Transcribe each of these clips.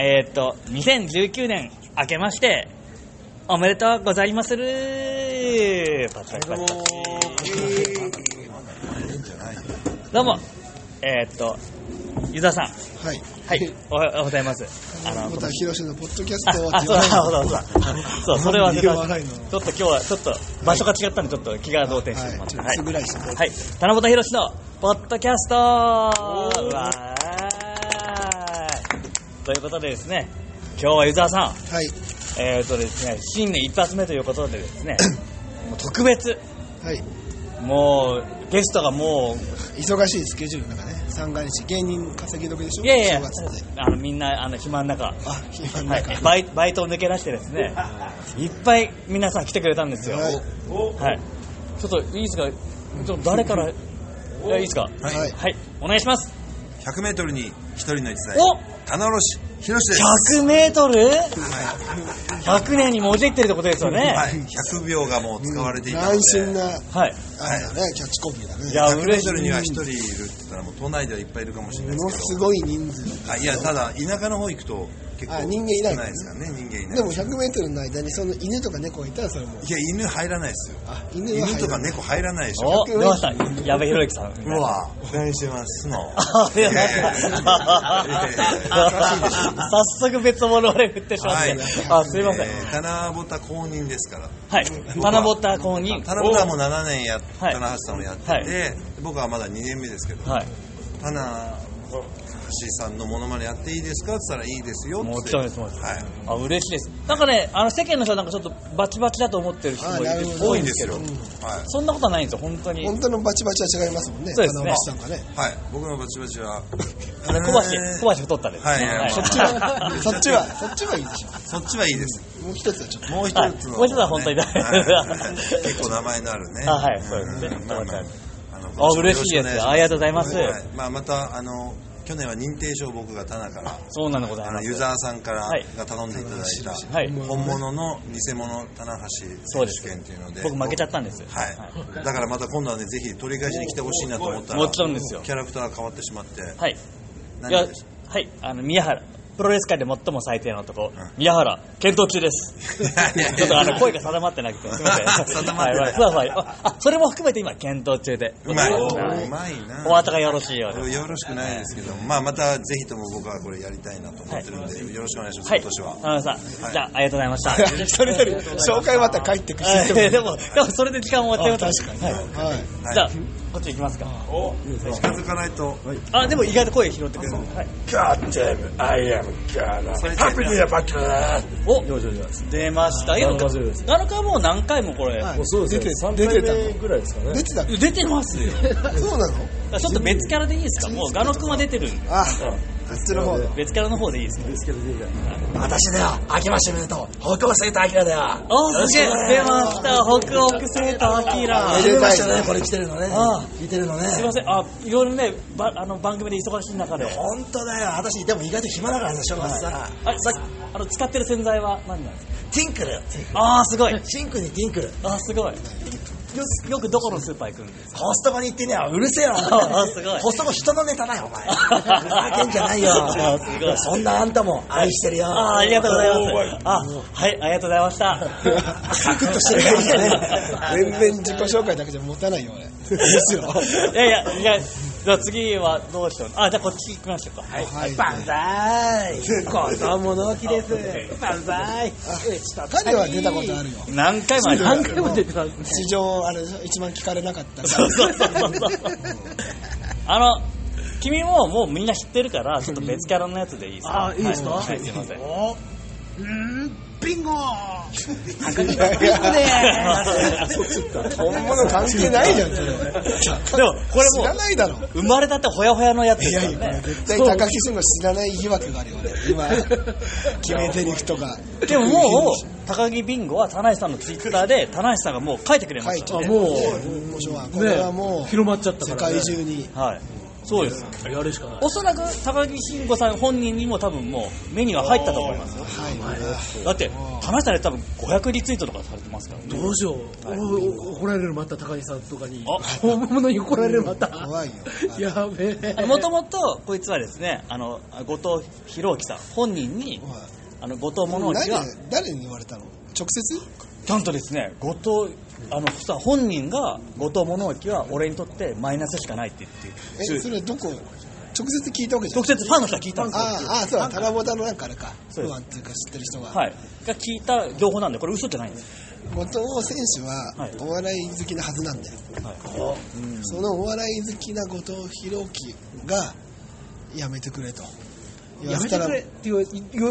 えーっと、2019年明けまして、おめでとうございまするパチパチパチパチ。どうも、えーっと、ユザさん、はい。はい、おはようございます。あの、また、ひろしのポッドキャスあ、トをあ、そうだ、そうだ、そうだ。そう、それは、ちょっと今日は、ちょっと、場所が違ったんで、ちょっと気が動転してしまった。はい。ちょっとつぶらいしてねはい。七夕ひろしの、ポッドキャスト。わー。いということでですね、今日は湯沢さん、はい。えーとですね、新年一発目ということでですね、もう特別、はい。もう、ゲストがもう、忙しいスケジュールの中ね、三が日、芸人稼ぎ時でしょ？いやいや正月って。あの、みんな、あの、暇の中、あ、暇のはい中。、バイバイトを抜け出してですね、いっぱい皆さん来てくれたんですよ。はいはい。ちょっといいですか？ちょっと誰から、いや、いいですか？はいはい。お願いします。100メートルに一人の逸材お棚卸広しです100メートル ?100 年にもじってるってことですよね。はい、100秒がもう使われていたので、斬新な、はい。あれだね、キャッチコピーだね。いや100メ嬉しいートルには一人いるって言ったらもう都内ではいっぱいいるかもしれないものですけどすごい人数。あいやただ田舎の方行くと結構あ人間いない少ないですからね人間いないでも100メートルの間にその犬とか猫がいたらそれもう。いや犬入らないですよあ、犬犬とか猫入らないでしょお、出ました。矢部博之さん。うわ何してますの 早速別物我々振ってしまって。はいあ、すいません。えー棚ぼた公認ですからはい。七夕公認。棚ぼたはもう7年や棚橋さんをやってて、はい僕はまだ2年目ですけど、はい。棚橋さんのモノマネやっていいですかって言ったらいいですよって。もちろんですもちろんはい。あ、嬉しいです。なんかね、あの、世間の人はなんかちょっとバチバチだと思ってる人も多いんですけど、はい。そんなことはないんですよ、本当に。本当のバチバチは違いますもんね。そうですね。さんがね。はい。僕のバチバチは。小橋、小橋太ったですね。はい。はい。そっちは、そっちは、そっちはいいでしょ。そっちはいいです。もう一つはちょっと。もう一つの、はい。もう一つは本当に結構名前のあるね。あはい。そうですね。ん。まあまあ。あ嬉しいです。ありがとうございます。はい。まあ、またあの去年は認定証を僕が棚からそうなのでございます。ユーザーさんからはいが頼んでいただいた、はい。本物の偽物棚橋選手権っていうので僕負けちゃったんです。はい、だからまた今度はねぜひ取り返しに来てほしいなと思ったらもちろんですよキャラクターが変わってしまってはい。はい、あの、宮原。プロレス界で最も最低の男、ん宮原、検討中です。ちょっとあの、声が定まってなくて、すみません。定まってないはいそれも含めて今、検討中で。うまいはうまいなお後がよろしいようで。よろしくないですけど、まあ、またぜひとも僕はこれやりたいなと思ってるんで、よろしくお願いします、はい。今年は。田中さん、じゃあ、ありがとうございました。一人よ り紹介また帰ってくるはい でも、でもそれで時間終わっちゃうあ確かに。はい。はい。じゃあ、こっち行きますか。近づかないと、あ、でも意外と声拾ってくれる。はい。God damn it, I am God. それ Happy New Year, Buckler! お。出ました。いや、七日です。7日はもう何回もこれ、はい。もうそうですね、3出てた。ぐらいですかね。出てた出てますよ。そうなのちょっと別キャラでいいですか？もうガノ君は出てるんで。あ、あっちの方だ。別キャラの方でいいですかですけど、私だよ、明けましておめでとう。北欧生徒アキラだよ。おすげえ出ました北北セーターアキラめ出ましたね、これ来てるのねああ。見てるのね。すいません、あ、いろいろね、ばあの番組で忙しい中で。本当だよ、私、でも意外と暇だからさ、正月さ。あの、使ってる洗剤は何なんですか？ティンクル。あー、すごい。シンクにティンクル。あー、すごい。よく、よくどこのスーパー行くんですか？コストコに行ってねよ、うるせえよ。あすごいコストコ人のネタだよ、お前。ふざけんじゃないよ。あすごいそんなあんたも愛してるよ。あー、ありがとうございます。あ、はい、ありがとうございました。サクッとしてるからね。全然自己紹介だけじゃ持たないよ、俺。ですよ。いやいや、いや、じゃあ次はどうしよう。あ、じゃあこっち行きましょうか。はい。はい。バンザイ子供の木です。バンザイ彼は出たことあるよ。何回も。何回も出てた。市場、あれ一番聞かれなかった。そうそうそうそう。あの、君ももうみんな知ってるから、ちょっと別キャラのやつでいいですか？あいいですか？はい、はいすいません。おうんビンゴ本物関係ないじゃん、それ。でも、これ知らもないだろ。う、生まれたてほやほやのやつやいや。絶対高木慎吾知らない疑惑があるよ、俺。今、決め台詞とか。でももう、高木ビンゴは田無さんのツイッターで、田無さんがもう書いてくれましたね。ね。もう、これはもう、広まっちゃった世から、ね。界中に。はい。そうです。やるしかない。おそらく高木慎吾さん本人にも多分もう目には入ったと思いますよ。はい。だって、田中さんで多分500リツイートとかされてますからね。どうしよう。お怒られるまた高木さんとかに。あ本物に怒られるまた。怖いよ。やべえ。もともと、こいつはですね、あの、後藤弘樹さん、本人に、はいあの、後藤物置が、何誰に言われたの？直接？ちゃんとですね、後藤、あの、さ、本人が、後藤物置は俺にとってマイナスしかないって言って、え、それどこ直接聞いたわけじゃん直接ファンの人が聞いたんですよ。ああ、そうだ、タラボタのなんかあれか。そうです不安っていうか知ってる人が。はい。が聞いた情報なんで、これ嘘じゃないんです。後藤選手ははいお笑い好きなはずなんだよ。はい。そのお笑い好きな後藤弘樹が、やめてくれと。やめてくれって言わ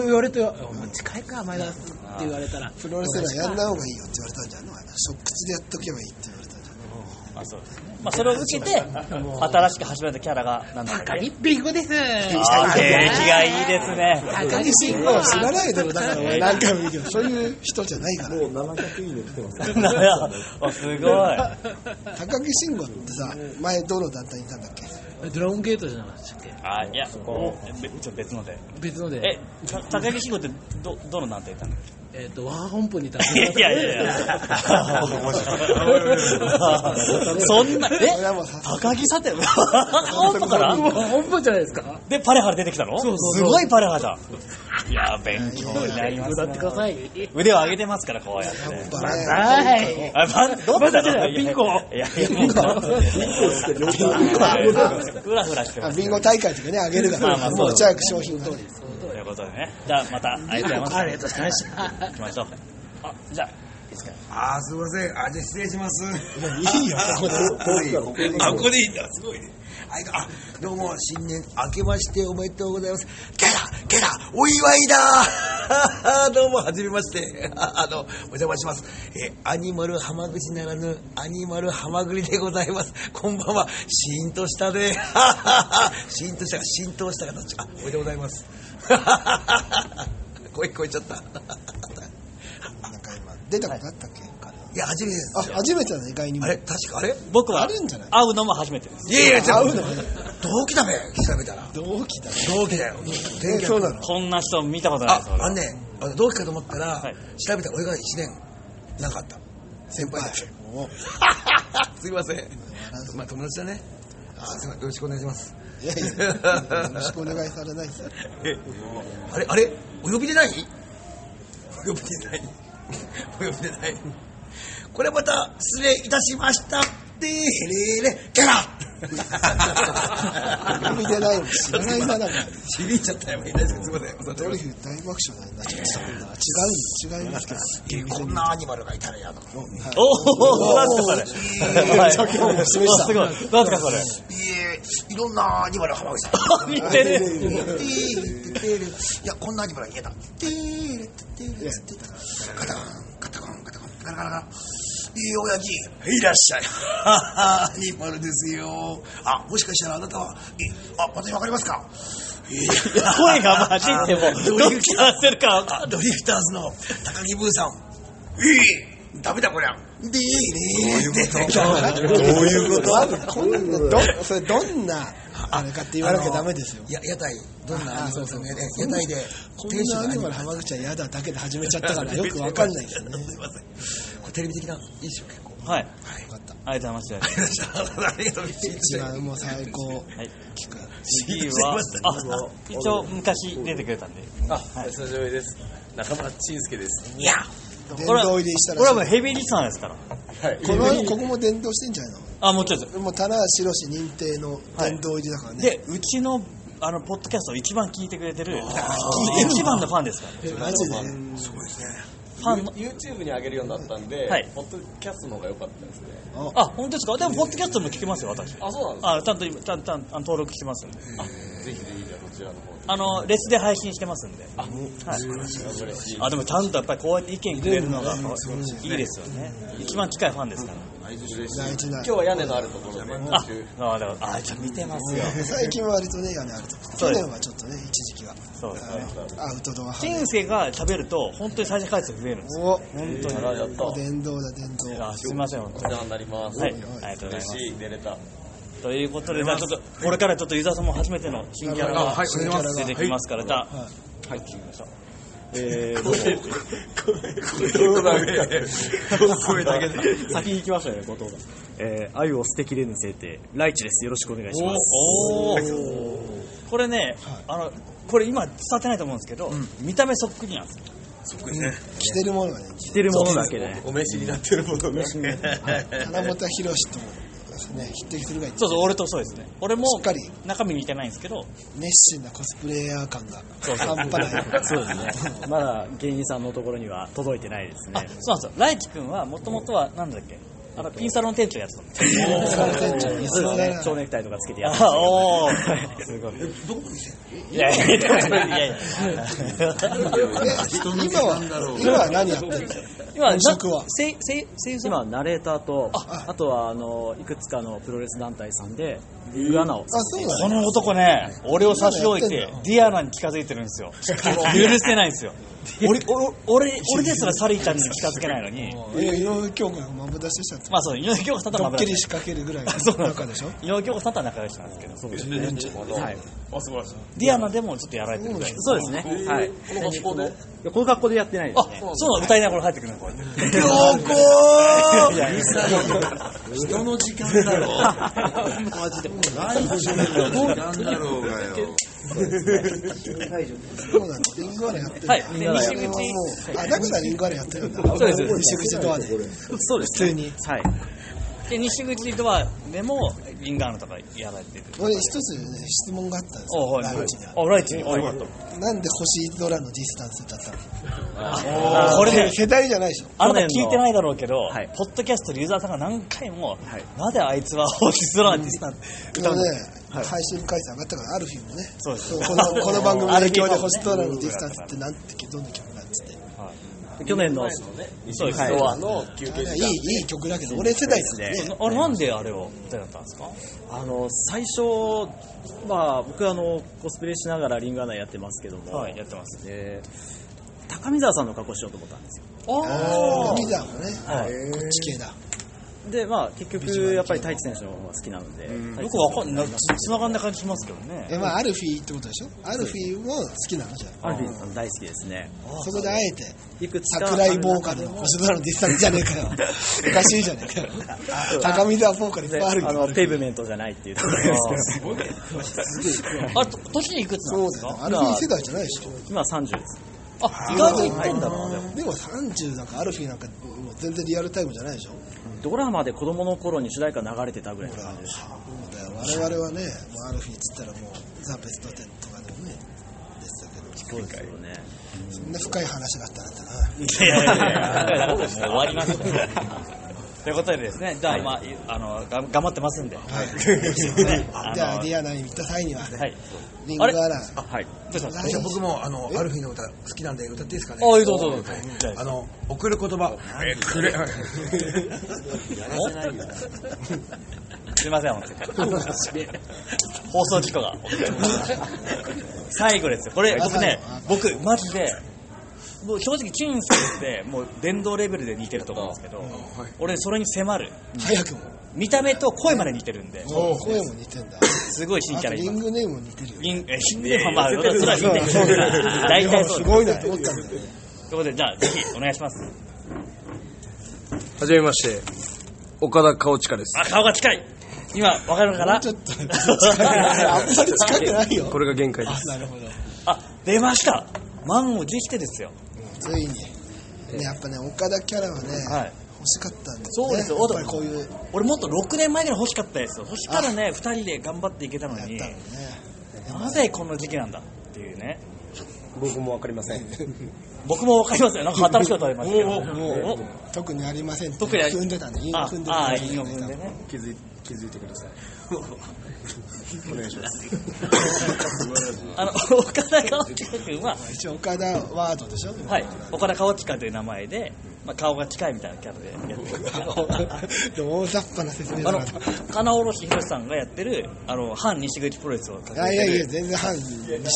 言われて、お前近いか、前田って言われたら。プロレスラーやんない方がいいよって言われたんじゃんの即口でやっとけばいいって言われたんじゃんあ、そうですね。まあ、それを受けて、新しく始めたキャラが、なんだっけ？高木ビンゴです。あー景気がいいですね。高木慎吾は知らないだろ、だから俺何回も言うけど、そういう人じゃないから。あ すごい。高木慎吾ってさ、前どの団体にいたんだっけ？ドラゴンゲートじゃなかったっけ？あ、いや、べちょっと別ので。別ので。え、た 高木慎吾ってど、どの団体いたのえっと、ワン本部にいた。いやいやいや。そんな、え？高木さて、本部から？本部じゃないですかで、パレハル出てきたの？そうそうすごいパレハルだ。いや、勉強になりますね。腕を上げてますから、こうやって。やっぱねはい。あ、バン、どっちだバンじゃないビンゴいやいや、ビンゴ。ふらふらしてます。あビンゴ大会とかね、あげるから、まあまあそう持ち歩く商品がね。ということでね。じゃあ、また、ありがとうございます。ありがとうございました。行きましょう。あ、じゃあ、いいですか。あーすいません。あじゃあ失礼します。いいよ、ここで。あここでいいんだ。すごいね。はいあどうも新年明けましておめでとうございます。ゲラゲラお祝いだ。どうもはじめまして。あのお邪魔します。えアニマル浜口ならぬアニマルハマグリでございます。こんばんは。シーンとしたでシーンとしたが浸透した形。あおめでとうございます 声聞こえちゃったなんか今、出たことあったっけ？彼いや初めてですあ、初めてだね、意外にも。あれ？確か？あれ？僕はあるんじゃない？会うのも初めてです。いやいや、じゃあ会うの同期だべ、調べたら。同期だね。同期だよ。えそうなのこんな人見たことないあです、俺あのね、あの同期かと思ったら、はい調べたら俺が1年なかった。先輩だ。お すいません。まあ友達だね。あすいません。よろしくお願いします。よろしくお願いされないです。あれあれお呼びでない？お呼びでない？お呼びでない？これまた失礼いたしました。でーれーれ、キャラ呼びでないの知らないな、なんか。響いちゃったよ。いないですけど、すい。ドリフ大爆笑になっちゃった。違う、違いますけど。こんなアニマルがいたらやだ。おお、なんすかそれ。はいさっきも示したすごい。なんすかそれ。い、ろんなアニマル浜口さん。似てる。いや、こんなアニマルが言えた。カタコン、カタコン、カタコン、ガラガラガラ。いい親父、いらっしゃい。アニマルですよ。あ、もしかしたらあなたは、え、あ、私わかりますか？声が混じっても、どっちが合ってるか。ドリフターズの高木ブーさん。いいダメだこりゃ。でーれーどういうこと？どういうこと？こんなのど、それどんな、あれかって言わなきゃダメですよ。や屋台、どんなアニマル？ですかね。屋台で、こんなアニマル浜口は嫌だだけで始めちゃったからよくわかんないですよね。すいません。テレビ的な、いいですよ、結構。はい。よかった。ありがとうございました。ありがとうございます。一番もう最高。はい。聞く。次は、あ、一応昔出てくれたんで。あ、久しぶりです。中村慎介です。いや、殿堂入りしたこれはもうらしヘビーリスナーですから。はい。い。この、ここも殿堂してんじゃないあ、もちろんです。のもう棚橋宏認定の殿堂入りだからね。で、うちの、あの、ポッドキャストを一番聞いてくれてる、一番のファンですから。マジで？すごいですね。ファンの、YouTube に上げるようになったんで、はいポッドキャストの方が良かったですね。あ、本当ですか？でも、ポッドキャストも聞けますよ、私。あ、そうなんですあ、ちゃんと今、ちゃんと、ちゃん登録してますんで。ぜひぜひじゃあそちらの方で。あの、レスで配信してますんで。あ、はい。嬉しい。あ、でもちゃんとやっぱりこうやって意見くれるのがいいですよね。一番近いファンですから。今日は屋根のあるところで、ああ、だからあ、じゃあ見てますよ。最近は割とね、屋根あると。そうです去年はちょっとね、一。そうですね。アウトドア派。しんすけが食べると、本当に再生回数増えるんです。よ。お本当に。あら、やった。お殿堂だ、殿堂。あ、すみません、本当に。世話になります。はい、ありがとうございます。嬉しい、出れた。ということで、じゃあちょっと、これからちょっとユーザーさんも初めての新キャラが出てきますから、じゃあ、はい。はい、聞きました。えー、どうも声だけで。先に行きましたね、後藤が。えー、愛を捨てきれぬせい。て、ライチです。よろしくお願い。します。おおこれね、あの、これ今伝わってないと思うんですけど、見た目そっくりなんですよ。そっくりね。着てるものがね、着てるものだけで。お召しになってるものね。金本博ともですね、匹敵するぐらいそうそう、俺とそうですね。俺もしっかり中身似てないんですけど、熱心なコスプレイヤー感が半端ない。そうですね。まだ芸人さんのところには届いてないですあね。そうなんですよ。ライチ君はもともとは、なんだっけ？あの、ピンサロン店長やってたんですよ。その店長。にそうですね。な蝶ネクタイとかつけてやってあおー。はいすごい。どこ見せいやいや。いやいや。今は、今は何やってるんですか？今、本職は。今、ナレーターと、ああとは、あの、いくつかのプロレス団体さんで、リングアナをあ、そうの男ね、俺を差し置いてディアナに近づいてるんですよ。許せないんですよ。俺、俺、俺俺ですらサリーちゃんに近づけないのに、いや井上京子がマブ出ししちゃって、まあそう、井上京子さんとはまだドッキリ仕掛けるぐらいの そうでしょ？井上京子さんとは仲良しなんですけど、そうですね。はい。ディアナでもちょっとやられてるぐらい。そうですね。はい。この学校で？この学校でやってないであすね。、そうなの歌いながら入ってくるの？こうやって。京子人の時間だろ。マジで。ライチの時間だろうがよ。そうなリングアナやってるはい。で、西口、うあ、だからリングアナやってるんだ。そうです西口ドアで。そうです。普通に。はい。で、西口ドアでも、リンガーナとかやられてる。俺一つね質問があったんですおよ、はいライチに。あ、ライチに？あ、よかった。なんで星ドラのディスタンスだったのあこれね、世代じゃないでしょ。あなた聞いてないだろうけど、はいポッドキャストでユーザーさんが何回も、はいなぜあいつは星空にしたん歌うんだ今ね、配信回数上がったから、アルフィーもね、そうですそうこのこの番組の影響で 星ドラのディスタンスってなんて、どんな曲。去年の、そうです、はいドアの休憩いい、いい曲だけど、俺世代でね。あれなんであれを歌いだったんですか？あの、最初、まあ、僕あの、コスプレしながらリングアナやってますけども、はい、やってます。で高見沢さんの格好しようと思ったんですよ。あミザもね、はい。こっち系だ。で、まあ、結局、やっぱり太一選手の方が好きなので、あ、よくわかんない、つながんない感じしますけどね。え、まあ、アルフィーってことでしょアルフィーも好きなのじゃアルフィーさん大好きですね。あ。そこであえて、いくつか。桜井ボーカルの星ドラのディスタンスじゃねえかよ。おかしいじゃねえかよ。高見沢ボーカルいっでぱいあるけの、ペイブメントじゃないっていうところですけど、あれ、と年いくつなんですか？アルフィー世代じゃないでしょ。今30です。あ、意外といってんだな、でも。でも30なんかアルフィーなんかもう全然リアルタイムじゃないでしょ？ドラマで子供の頃に主題歌流れてたぐらいの感じです。そうだよ我々はねもうアルフィーっつったらもうザ・ベストテンとかでもね出てたけどそうですよね。そんな深い話があったなんてないやいやいや もう終わりました。ということでですね、じゃあ、まあ、あの、が頑張ってますんで。はい。じゃあディアナに行った際にははい。リングアナはい。どうした？来じゃあ僕もあのアルフィーの歌好きなんで歌っていいですかね？あ、どうぞどうぞ。あの送る言葉。えくれ。すいません、本当に。放送事故が。最後ですよ。これ、僕ねあ、僕、マジで、もう正直、チューンさんって、もう電動レベルで似てると思うんですけど、俺、それに迫る。早くも見た目と声まで似てるんで、そう声も似てんだすごい新キャラ今。リングネームも似てるよリン、え、新でもまあ、それは似てる。そう大体そうです。すごいなと思ったんだよということで、じゃあ、ぜひ、お願いします。はじめまして、岡田顔近です。あ、顔が近い今、わかるかな？ちょっと近くないあんまり近くないよこれが限界であす。なるほどあ、出ました満を持してですよ。ついにねやっぱね岡田キャラはねはい。欲しかったんですそうですよやっぱりこういう俺もっと6年前ぐらい欲しかったですよ。そしたらね、2人で頑張っていけたのにやった、のねなぜこの時期なんだっていうね。僕もわかりません。僕もわかりますよ。なんか新しいことありましたけど。お特にありません特にあり踏んでたんで韻を踏んでね。気づい気づいてください。お願いします。あの、岡田川近君は、一応岡田ワードでしょ？はい、岡田川近という名前で、まあ、顔が近いみたいなキャラでやってる。大雑把な説明あのだな金おろしひろしさんがやってるあの反西口プロレスをいやいやいや全然反西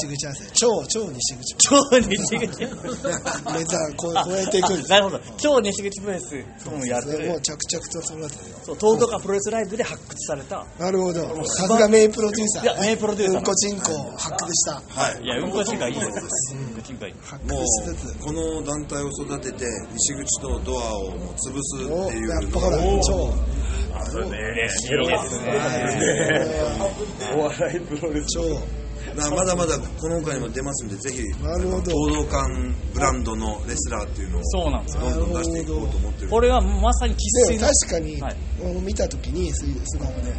口なんですよ。超超西口超西口。ネタこう超えていくんですなるほど。超西口プロレスともやってるもう着々と育ててる。そう東京プロレスライブで発掘された。なるほど。さすが名プロデューサー。いや名プロデューサー。うんこ人口を発掘した。はい。いやうんこちんがいいです。うんこちんがいい発も掘しつこの団体を育てて西口とドアをもう潰すおっていうやっぱほら超。嬉しいですねお笑いプロレス。超まだまだこの他にも出ますんでぜひなるほど。東道館ブランドのレスラーっていうのをそうなんです。よどんどん出していこうと思ってるこれはまさに生でも粋の確かに、はい。俺見た時にススマホで、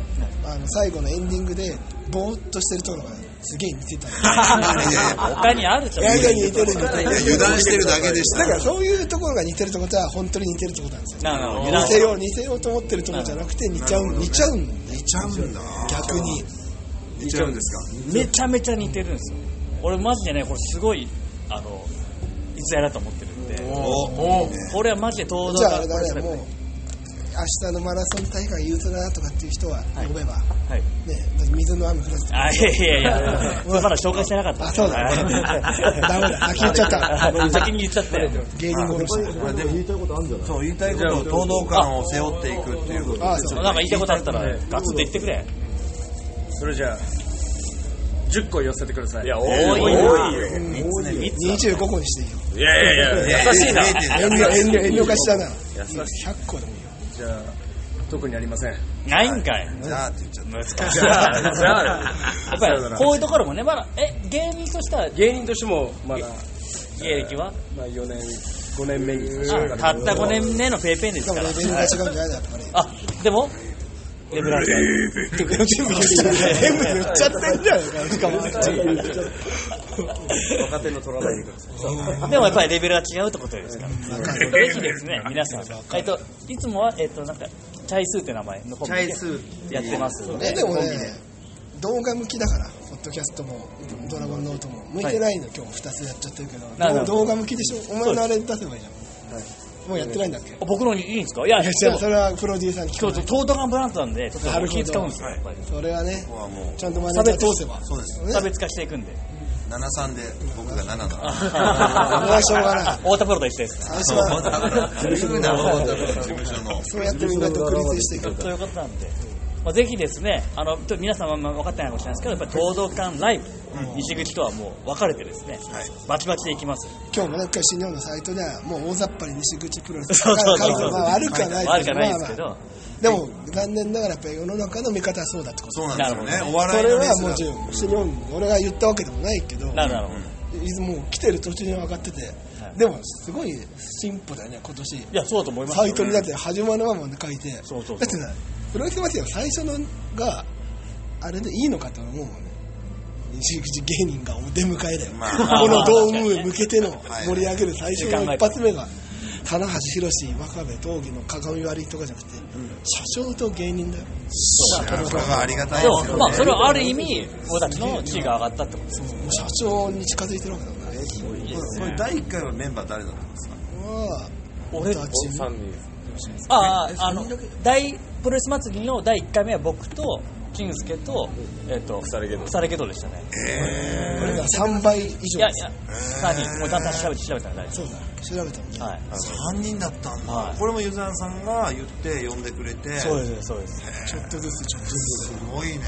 あの最後のエンディングでぼーっとしてるところがすげえ似てた 他にあるじゃん。いやいや似てる似てるいや油断してるだけでしただからそういうところが似てるってことは本当に似てるってことなんですよ。似せよう似せようと思ってるところじゃなくて似ちゃう似ちゃうんだ。似ちゃうんだ。逆に似ちゃうんですか？めちゃめちゃ似てるんですよ。俺マジでねこれすごいあの逸材だと思ってるんで。おおこれはマジで東じゃああ道館れだねもう明日のマラソン大会言うとなとかっていう人は呼べば、はい。ね水の雨降らせてあいやいやいやまだ紹介してなかったあそうだ。はい。ダメだ。先言っちゃった。先に言っちゃったよ芸人殺しまあでもそう言いたいことを東道館を背負っていくっていうことああそう。なんか言いたいことあったらガツンと言ってくれそれじゃあ、10個寄せてください。いや、多いな。多いよ。25個にしていいよ。いやいやいや、優しいな。遠慮遠慮遠慮がしたな。100個でもいいよ。じゃあ、特にありません。ないんかい。じゃあって言っちゃった難しいじゃあ、じゃあ、やっぱりこういうところもねまだ。え芸人としては？芸人としても、まだ、芸歴は？まあ、4年、5年目に。たった5年目のペイペイですから。あでも？レベルは違う全部言っちゃって全部言っちゃってんじゃないかしかも若手の取らないでください。でもやっぱりレベルが違うってことですから。ぜひですね、皆さん。えっと、いつもは、えっと、なんか、チャイスーって名前のコンビでやってますので。えでもね動画向きだからポッドキャストもドラゴンノートも向いてないの、今日2つやっちゃってるけど動画向きでしょお前のあれ出せばいいじゃん、もうやってないんだっけ、あ僕のにいいんですか？いや、いやそれはプロデューサーに聞かない今日、トートガンブランドなんで、ちょっとなるほど気使うんですよ、やっぱり。それはねここはもうちゃんとマネージャー通せば。そうです。ね差別化していくんで。73で僕が7だ。それはしょうがない。太田プロと一緒です。最初は言うな事務所のそうやってみんな独立していく。ということなんで。まあ、ぜひですね、あの、皆さんは分かってないかもしれないですけど、やっぱり東道館ライブ、西口とはもう分かれてですね、バチバチでいきます。今日もね今日新日本のサイトではもう大雑把に西口プロレスそうそうそう書いてまあ悪くはない悪くはないですけど、まあまあ。でも残念ながらやっぱり世の中の見方はそうだってこと。そうなんですよね。それはもちろん。新日本俺が言ったわけでもないけどなるほど。いつもう来てる途中に分かってて、でもすごい進歩だよね今年。いや、そうだと思いますよ。サイトにだって始まるままで書いて。そうそうそう。だってさプロレスマスよ最初のがあれでいいのかって思うもんね。西口芸人がお出迎えだよ、まあこのドームへ向けてのはい。盛り上げる最初の一発目が棚橋宏真壁闘技の鏡割りとかじゃなくて、社長と芸人だよ。それはありがたいですよまあ、それはある意味、俺たちの地位が上がったってことです。もう社長に近づいてるわけだから。ねこれ第1回はメンバー誰だったんですか？まあ俺たち。3人。ああ、あの、大、プロレス祭りの第1回目は僕と、金助と、えっ、と、腐れゲド腐れゲドでしたね。俺が3倍以上いやいや、3人、もうちゃんと調べて調べたら大丈そうだ。調べたもんね、夫。はい。3人だったんだ、はい。これもユザーさんが言って呼んでくれて。そうです、そうです。ちょっとずつちょっとずつすごいね。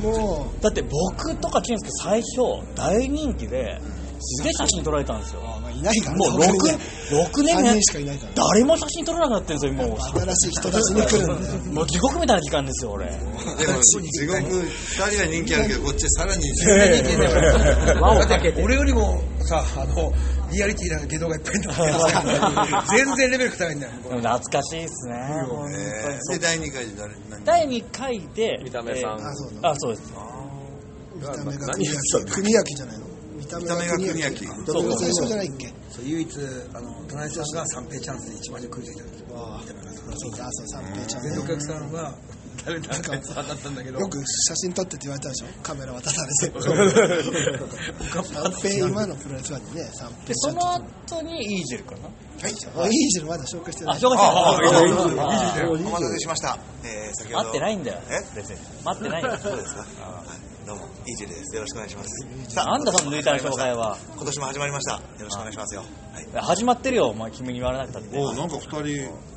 もうだって僕とか金助最初、大人気で、すげえ写真撮られたんですよ。あまあいないからもう他にね6、6年3ね人しかいないから誰も写真撮らなくなってるんですよ、もう。新しい人たちに来るんだよもう地獄みたいな時間ですよ、俺。でも地獄2人は人気ある。けどこっちさらに全然人気ない 輪をかけて。俺よりもさ、あの、リアリティなゲドがいっぱいいるんだけど全然レベル高いんだよ。でも懐かしいっすね。で第2回で誰？何？第2回で、見た目さん。えーあそうです。見た目が国焼国焼じゃないの？見た目が国焼見た目が国焼そうそう最初じゃないっけそう唯一、あの、田中さんが三平チャンスで一番に食いついたんですよ。ああそうかあそう三平ちゃんで、ねお客さんは、されたやつ当たったんだけどよく写真撮ってって言われたでしょ？カメラ渡されて三平今のプロレスにね三で、平その後にイージェルかな。はい、イージェルまだ紹介してなあ、い紹介してない。お待たせしました。えー、先ほど。待ってないんだよ。え？待ってないよ。そうですか。はいどうも、イージェルです。よろしくお願いします。さなんだその抜いた紹介は。今年も始まりました。よろしくお願いしますよ。はい。始まってるよ、お前君に言われなくたって。おなんか二人、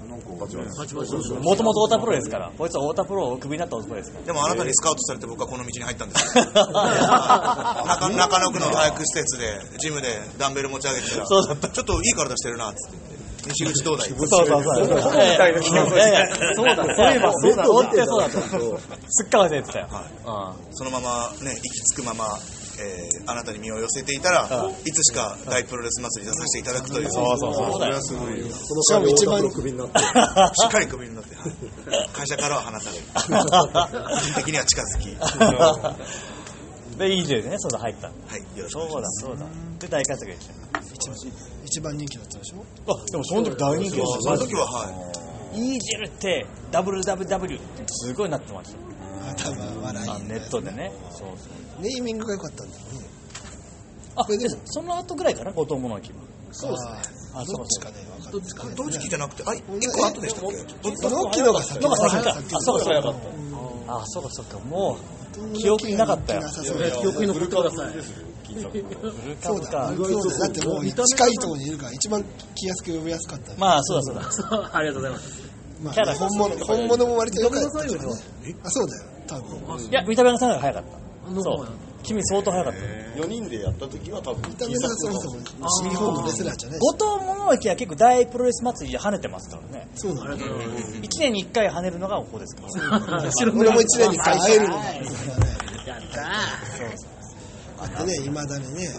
なんか、もともと太田プロですから。こいつは太田プロをクビになった男ですから。でもあなたにスカウトされて僕はこの道に入ったんですよ。中中野区の体育施設で、ジムでダンベル持ち上げてたら、そうだったちょっといい体してるな、っつって言って。西口東大。そうそうそう。そうだ、そういえばそうだ、本当にそうだと。すっかり忘れてたよ。そのままね、行き着くまま、えーあなたに身を寄せていたら、いつしか大プロレス祭りに出させていただ。くという。そうそうそう。そうだ。よ。しかも一番クビになって。しっかりクビになって、はい会社からは離され、個人的には近づき、はで、イージェルでね、そうだ、入った。い、よろしくおそうだ、願いします。そうだ。で、大活躍でした。一番人気だったでしょ？あ、でもその時大人気でそしたの時は、はい。イージェルって WWW ってすごいなってましたあ多分笑いあネットでね。そうそう。ネーミングが良かったんだよね。あででその後ぐらいかな？後藤物置はそうですね。あどっちかね分かるんですかね。同時期じゃなくて、あ、一個後でしたっけ？ロッキーのが先そうかそうかあそうかそうか。もう記憶になかったよ。記憶に残ってください。古そうだ株かそうだ。だってもう近いところにいるから一番気安く呼びやすかった。まあそうだそうだ。ありがとうございます。まキャラあ本物本物も割と良かった。ねあ。そうだよ多分。いや見た目がさんが早かった。そう君相当早かった4人でやった時は多分、見た目がそもそも日本のレスラーじゃないし後藤物置は結構大プロレス祭りで跳ねてますからね。そうなんだよ。1年に1回跳ねるのがここですから。俺も一年に一回会えるのがやったあってねいまだにね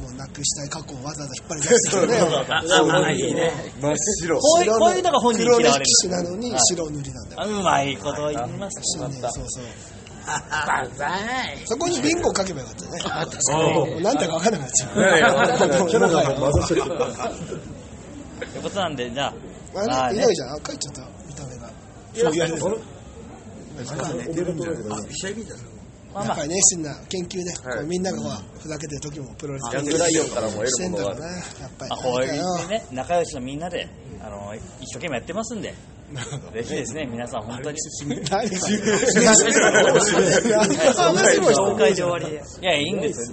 もうなくしたい過去をわざわざ引っ張り出してきてねー。あ、いいね。真っ白。こういうこういうのが本人嫌われる。歴史なのに白塗りなんだうまいこと言います。新年そうそう。そこにリンゴをかけばよかったね。もうなんだか分からなくなっちゃう。いやいや、キャラが混ざってる。ということなんでじゃあ。あまあねれいないじゃん。赤いちょっと見た目が。そういうあれです試合見たまあまあ熱心な研究で、みんながふざけてる時もプロレスな。やっぱりまあ、こういうね、仲良しのみんなで、あの、一生懸命やってますんで、ぜひですね、皆さん本当に。何が話も紹介で終わりで。いや、いいんです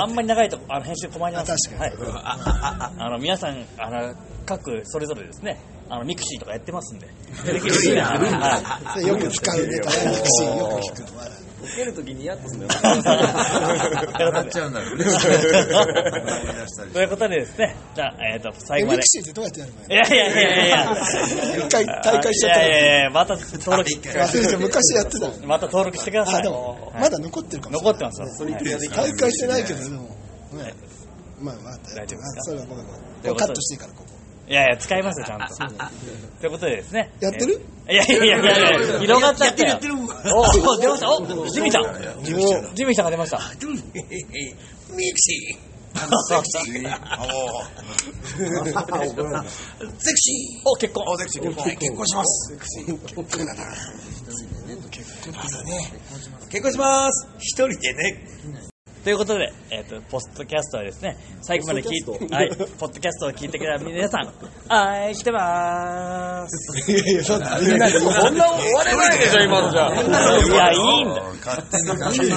あんまり長いと、あの、編集困ります。確かにはい。あの、皆さん、あの、各それぞれですね、あの、ミクシーとかやってますんで。できるしな。はい。よく使うネタやミクシーよく聞く。わ受けるときにやっとするということでちゃうんだろうね。ということでですね、じゃあ、えっ、と、最後まで。えミク。シーってどうやってやるのいやいやいやいや。一回大会しちゃったいやいらやいや、また登録、忘れて昔やってたまた登録してください。あでもはい。まだ残ってるかもしれない。残ってますよ。はい。大会してないけどでも。ねまあまあ大丈夫ですか？それはカットしていいからここいやいや、使いますよ、ちゃんと。ということでですね。やってる？えーいやいやいやいやいや、広がっちゃったよ。やってるやってる。おお、出ました。おジミーさん。ジミーさん。が出ました。ミクシー。ゼクシお、結婚。お、ゼクシー、ー。結婚します。結婚します。一人でね。ということで、えっ、と、ポッドキャストはですね、最後まで聞いて、はい、ポッドキャストを聞いてくれた皆さん、愛してまーす。いやいやそうだみんなでそんな終われないでしょ、今のじゃ。いや、いいんだ。勝手に